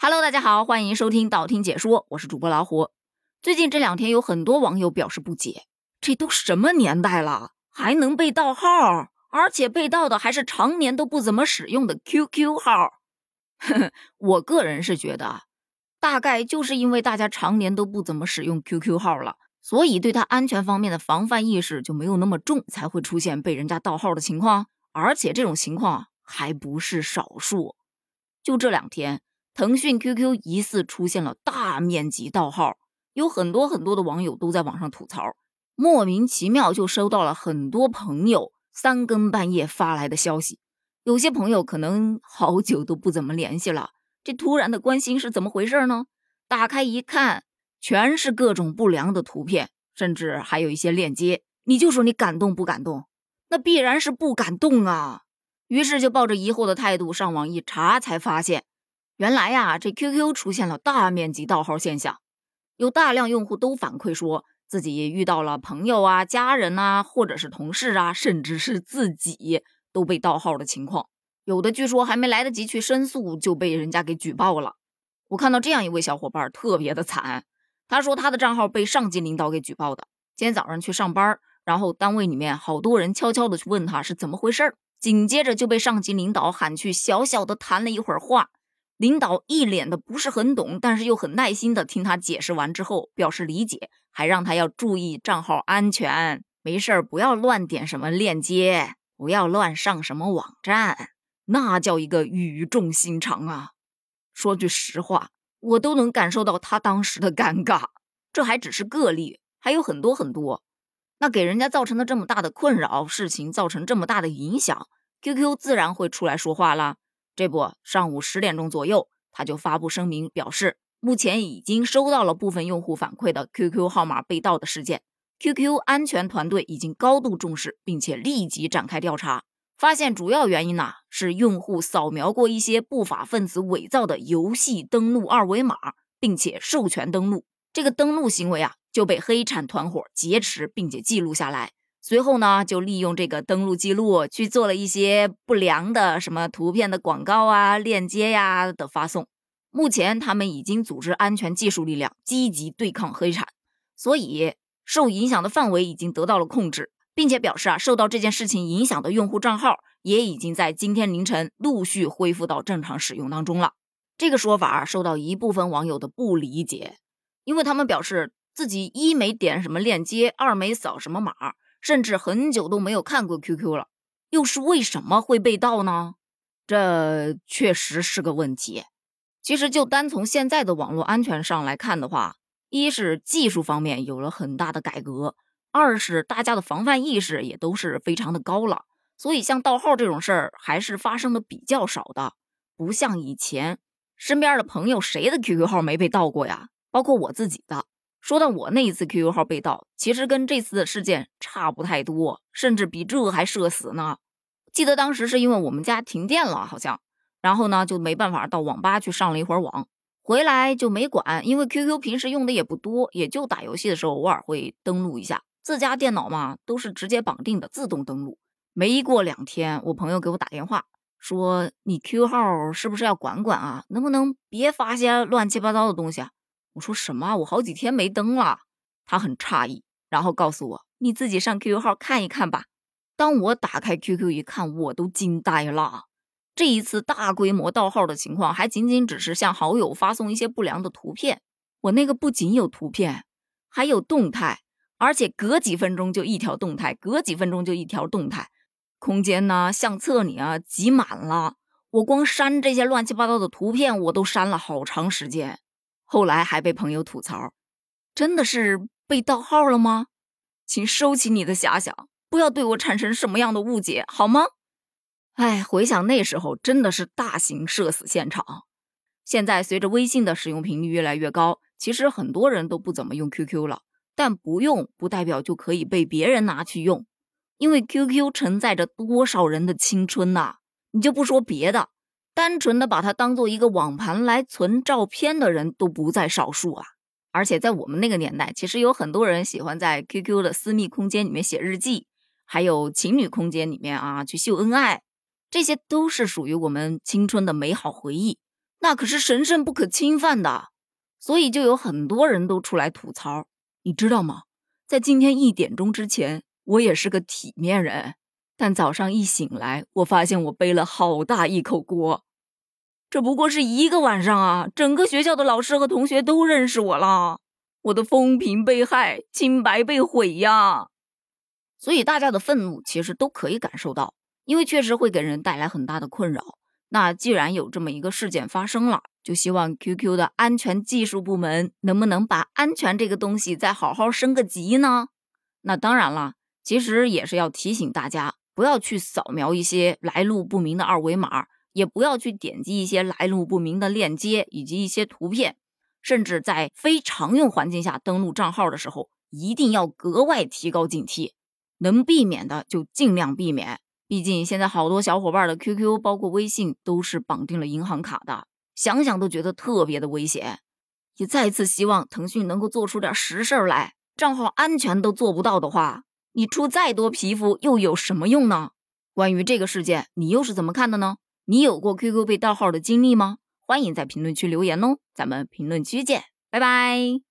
Hello，大家好，欢迎收听道听解说，我是主播老虎。最近这两天有很多网友表示不解，这都什么年代了，还能被盗号？而且被盗的还是常年都不怎么使用的 QQ 号。我个人是觉得，大概就是因为大家常年都不怎么使用 QQ 号了，所以对它安全方面的防范意识就没有那么重，才会出现被人家盗号的情况。而且这种情况还不是少数。就这两天，腾讯 QQ 疑似出现了大面积盗号，有很多很多的网友都在网上吐槽，莫名其妙就收到了很多朋友三更半夜发来的消息。有些朋友可能好久都不怎么联系了，这突然的关心是怎么回事呢？打开一看，全是各种不良的图片，甚至还有一些链接。你就说你感动不感动？那必然是不感动啊！于是就抱着疑惑的态度上网一查，才发现原来呀，这 QQ 出现了大面积盗号现象，有大量用户都反馈说自己遇到了朋友啊、家人啊，或者是同事啊，甚至是自己。都被盗号的情况，有的据说还没来得及去申诉就被人家给举报了。我看到这样一位小伙伴特别的惨，他说他的账号被上级领导给举报的。今天早上去上班，然后单位里面好多人悄悄的去问他是怎么回事儿紧接着就被上级领导喊去小小的谈了一会儿话。领导一脸的不是很懂，但是又很耐心的听他解释完之后表示理解，还让他要注意账号安全，没事儿不要乱点什么链接。不要乱上什么网站，那叫一个语重心长啊！说句实话，我都能感受到他当时的尴尬。这还只是个例，还有很多很多。那给人家造成了这么大的困扰，事情造成这么大的影响，QQ 自然会出来说话了。这不，上午十点钟左右，他就发布声明表示，目前已经收到了部分用户反馈的 QQ 号码被盗的事件。QQ 安全团队已经高度重视，并且立即展开调查，发现主要原因呢是用户扫描过一些不法分子伪造的游戏登录二维码，并且授权登录。这个登录行为啊就被黑产团伙劫持，并且记录下来。随后呢就利用这个登录记录去做了一些不良的什么图片的广告啊、链接呀的发送。目前他们已经组织安全技术力量积极对抗黑产，所以。受影响的范围已经得到了控制，并且表示啊，受到这件事情影响的用户账号也已经在今天凌晨陆续恢复到正常使用当中了。这个说法受到一部分网友的不理解，因为他们表示自己一没点什么链接，二没扫什么码，甚至很久都没有看过 QQ 了，又是为什么会被盗呢？这确实是个问题。其实就单从现在的网络安全上来看的话，一是技术方面有了很大的改革，二是大家的防范意识也都是非常的高了，所以像盗号这种事儿还是发生的比较少的，不像以前身边的朋友谁的 QQ 号没被盗过呀？包括我自己的。说到我那一次 QQ 号被盗，其实跟这次的事件差不太多，甚至比这还社死呢。记得当时是因为我们家停电了，好像，然后呢就没办法到网吧去上了一会儿网。回来就没管，因为 QQ 平时用的也不多，也就打游戏的时候偶尔会登录一下。自家电脑嘛，都是直接绑定的自动登录。没过两天，我朋友给我打电话说：“你 QQ 号是不是要管管啊？能不能别发些乱七八糟的东西？”啊？我说：“什么？我好几天没登了。”他很诧异，然后告诉我：“你自己上 QQ 号看一看吧。”当我打开 QQ 一看，我都惊呆了。这一次大规模盗号的情况，还仅仅只是向好友发送一些不良的图片。我那个不仅有图片，还有动态，而且隔几分钟就一条动态，隔几分钟就一条动态，空间呢、相册里啊挤满了。我光删这些乱七八糟的图片，我都删了好长时间。后来还被朋友吐槽，真的是被盗号了吗？请收起你的遐想，不要对我产生什么样的误解，好吗？哎，回想那时候，真的是大型社死现场。现在随着微信的使用频率越来越高，其实很多人都不怎么用 QQ 了。但不用不代表就可以被别人拿去用，因为 QQ 承载着多少人的青春呐！你就不说别的，单纯的把它当做一个网盘来存照片的人都不在少数啊。而且在我们那个年代，其实有很多人喜欢在 QQ 的私密空间里面写日记，还有情侣空间里面啊去秀恩爱。这些都是属于我们青春的美好回忆，那可是神圣不可侵犯的。所以就有很多人都出来吐槽，你知道吗？在今天一点钟之前，我也是个体面人，但早上一醒来，我发现我背了好大一口锅。这不过是一个晚上啊，整个学校的老师和同学都认识我了，我的风评被害，清白被毁呀！所以大家的愤怒其实都可以感受到，因为确实会给人带来很大的困扰。那既然有这么一个事件发生了，就希望 QQ 的安全技术部门能不能把安全这个东西再好好升个级呢？那当然了，其实也是要提醒大家，不要去扫描一些来路不明的二维码，也不要去点击一些来路不明的链接以及一些图片，甚至在非常用环境下登录账号的时候，一定要格外提高警惕，能避免的就尽量避免。毕竟现在好多小伙伴的 QQ，包括微信，都是绑定了银行卡的，想想都觉得特别的危险。也再次希望腾讯能够做出点实事来，账号安全都做不到的话，你出再多皮肤又有什么用呢？关于这个事件，你又是怎么看的呢？你有过 QQ 被盗号的经历吗？欢迎在评论区留言哦，咱们评论区见，拜拜。